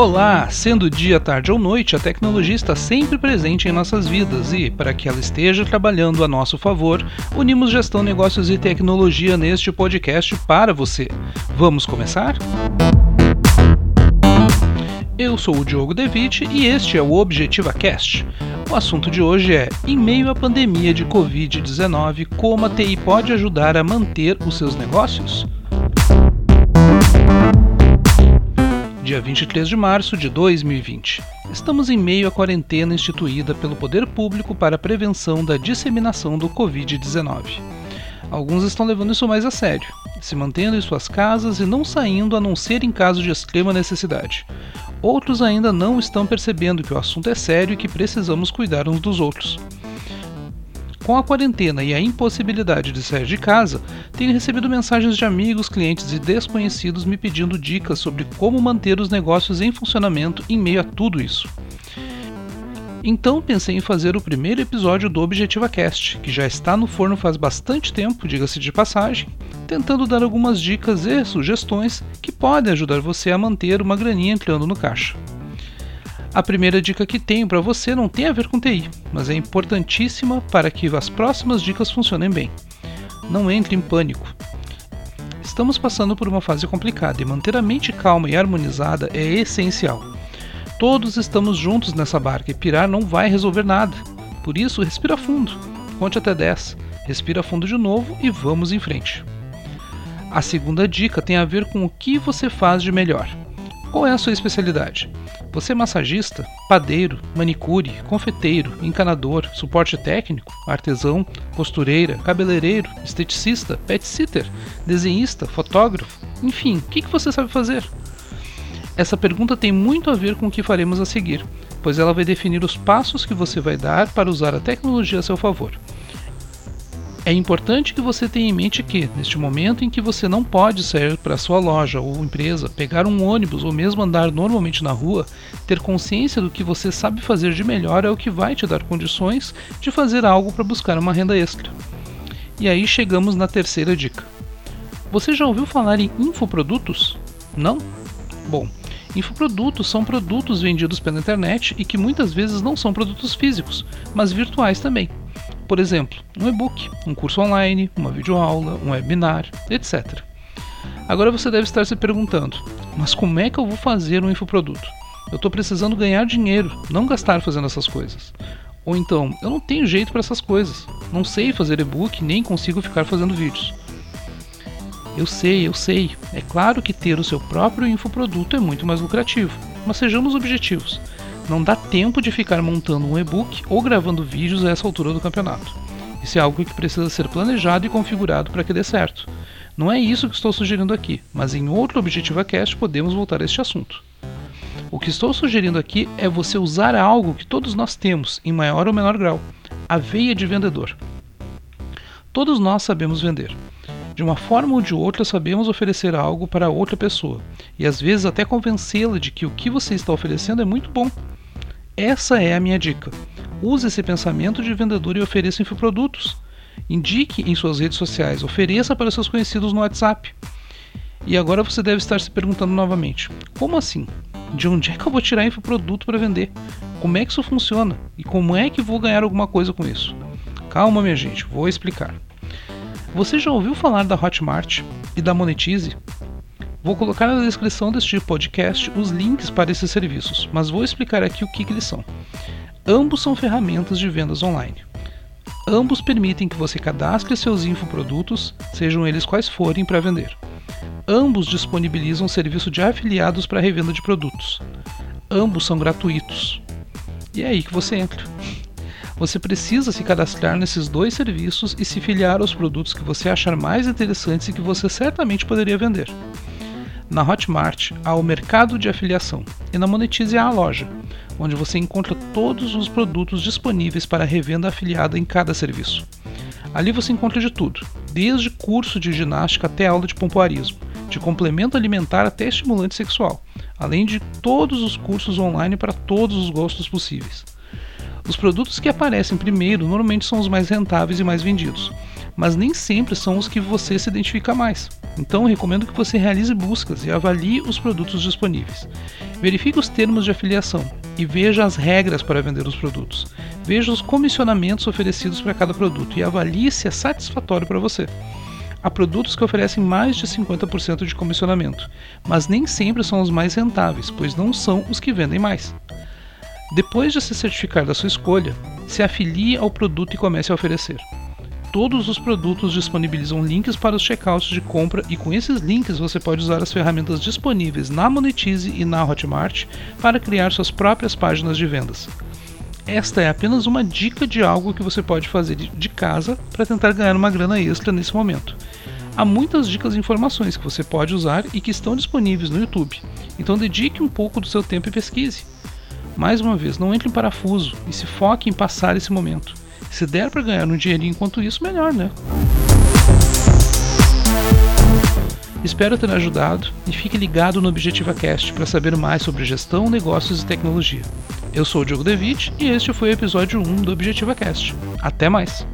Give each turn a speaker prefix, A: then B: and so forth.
A: Olá! Sendo dia, tarde ou noite, a tecnologia está sempre presente em nossas vidas e, para que ela esteja trabalhando a nosso favor, unimos gestão, negócios e tecnologia neste podcast para você. Vamos começar? Eu sou o Diogo Devitt e este é o Objetiva Cast. O assunto de hoje é: em meio à pandemia de Covid-19, como a TI pode ajudar a manter os seus negócios? Dia 23 de março de 2020. Estamos em meio à quarentena instituída pelo poder público para a prevenção da disseminação do Covid-19. Alguns estão levando isso mais a sério, se mantendo em suas casas e não saindo a não ser em caso de extrema necessidade. Outros ainda não estão percebendo que o assunto é sério e que precisamos cuidar uns dos outros. Com a quarentena e a impossibilidade de sair de casa, tenho recebido mensagens de amigos, clientes e desconhecidos me pedindo dicas sobre como manter os negócios em funcionamento em meio a tudo isso. Então pensei em fazer o primeiro episódio do Objetiva Cast, que já está no forno faz bastante tempo, diga-se de passagem, tentando dar algumas dicas e sugestões que podem ajudar você a manter uma graninha entrando no caixa. A primeira dica que tenho para você não tem a ver com TI, mas é importantíssima para que as próximas dicas funcionem bem. Não entre em pânico. Estamos passando por uma fase complicada e manter a mente calma e harmonizada é essencial. Todos estamos juntos nessa barca e pirar não vai resolver nada. Por isso, respira fundo, conte até 10, respira fundo de novo e vamos em frente. A segunda dica tem a ver com o que você faz de melhor. Qual é a sua especialidade? Você é massagista, padeiro, manicure, confeiteiro, encanador, suporte técnico, artesão, costureira, cabeleireiro, esteticista, pet sitter, desenhista, fotógrafo, enfim, o que, que você sabe fazer? Essa pergunta tem muito a ver com o que faremos a seguir, pois ela vai definir os passos que você vai dar para usar a tecnologia a seu favor. É importante que você tenha em mente que, neste momento em que você não pode sair para sua loja ou empresa, pegar um ônibus ou mesmo andar normalmente na rua, ter consciência do que você sabe fazer de melhor é o que vai te dar condições de fazer algo para buscar uma renda extra. E aí chegamos na terceira dica. Você já ouviu falar em infoprodutos? Não? Bom, infoprodutos são produtos vendidos pela internet e que muitas vezes não são produtos físicos, mas virtuais também por exemplo, um e-book, um curso online, uma videoaula, um webinar, etc. Agora você deve estar se perguntando: mas como é que eu vou fazer um infoproduto? Eu estou precisando ganhar dinheiro, não gastar fazendo essas coisas. Ou então, eu não tenho jeito para essas coisas, não sei fazer e-book nem consigo ficar fazendo vídeos. Eu sei, eu sei. É claro que ter o seu próprio infoproduto é muito mais lucrativo, mas sejamos objetivos. Não dá tempo de ficar montando um e-book ou gravando vídeos a essa altura do campeonato. Isso é algo que precisa ser planejado e configurado para que dê certo. Não é isso que estou sugerindo aqui, mas em outro Objetiva Cast podemos voltar a este assunto. O que estou sugerindo aqui é você usar algo que todos nós temos, em maior ou menor grau: a veia de vendedor. Todos nós sabemos vender. De uma forma ou de outra, sabemos oferecer algo para outra pessoa, e às vezes até convencê-la de que o que você está oferecendo é muito bom essa é a minha dica. Use esse pensamento de vendedor e ofereça infoprodutos. Indique em suas redes sociais, ofereça para seus conhecidos no WhatsApp. E agora você deve estar se perguntando novamente: como assim? De onde é que eu vou tirar infoproduto para vender? Como é que isso funciona? E como é que vou ganhar alguma coisa com isso? Calma, minha gente, vou explicar. Você já ouviu falar da Hotmart e da Monetize? Vou colocar na descrição deste podcast os links para esses serviços, mas vou explicar aqui o que, que eles são. Ambos são ferramentas de vendas online. Ambos permitem que você cadastre seus infoprodutos, sejam eles quais forem, para vender. Ambos disponibilizam serviço de afiliados para revenda de produtos. Ambos são gratuitos. E é aí que você entra. Você precisa se cadastrar nesses dois serviços e se filiar aos produtos que você achar mais interessantes e que você certamente poderia vender. Na Hotmart há o mercado de afiliação e na Monetize há a loja, onde você encontra todos os produtos disponíveis para revenda afiliada em cada serviço. Ali você encontra de tudo, desde curso de ginástica até aula de pompoarismo, de complemento alimentar até estimulante sexual, além de todos os cursos online para todos os gostos possíveis. Os produtos que aparecem primeiro normalmente são os mais rentáveis e mais vendidos, mas nem sempre são os que você se identifica mais. Então, recomendo que você realize buscas e avalie os produtos disponíveis. Verifique os termos de afiliação e veja as regras para vender os produtos. Veja os comissionamentos oferecidos para cada produto e avalie se é satisfatório para você. Há produtos que oferecem mais de 50% de comissionamento, mas nem sempre são os mais rentáveis, pois não são os que vendem mais. Depois de se certificar da sua escolha, se afilie ao produto e comece a oferecer. Todos os produtos disponibilizam links para os checkouts de compra e com esses links você pode usar as ferramentas disponíveis na Monetize e na Hotmart para criar suas próprias páginas de vendas. Esta é apenas uma dica de algo que você pode fazer de casa para tentar ganhar uma grana extra nesse momento. Há muitas dicas e informações que você pode usar e que estão disponíveis no YouTube, então dedique um pouco do seu tempo e pesquise. Mais uma vez, não entre em parafuso e se foque em passar esse momento. Se der para ganhar um dinheirinho enquanto isso, melhor, né? Espero ter ajudado e fique ligado no Objetiva Cast para saber mais sobre gestão, negócios e tecnologia. Eu sou o Diogo Devitt e este foi o episódio 1 do Objetiva Cast. Até mais!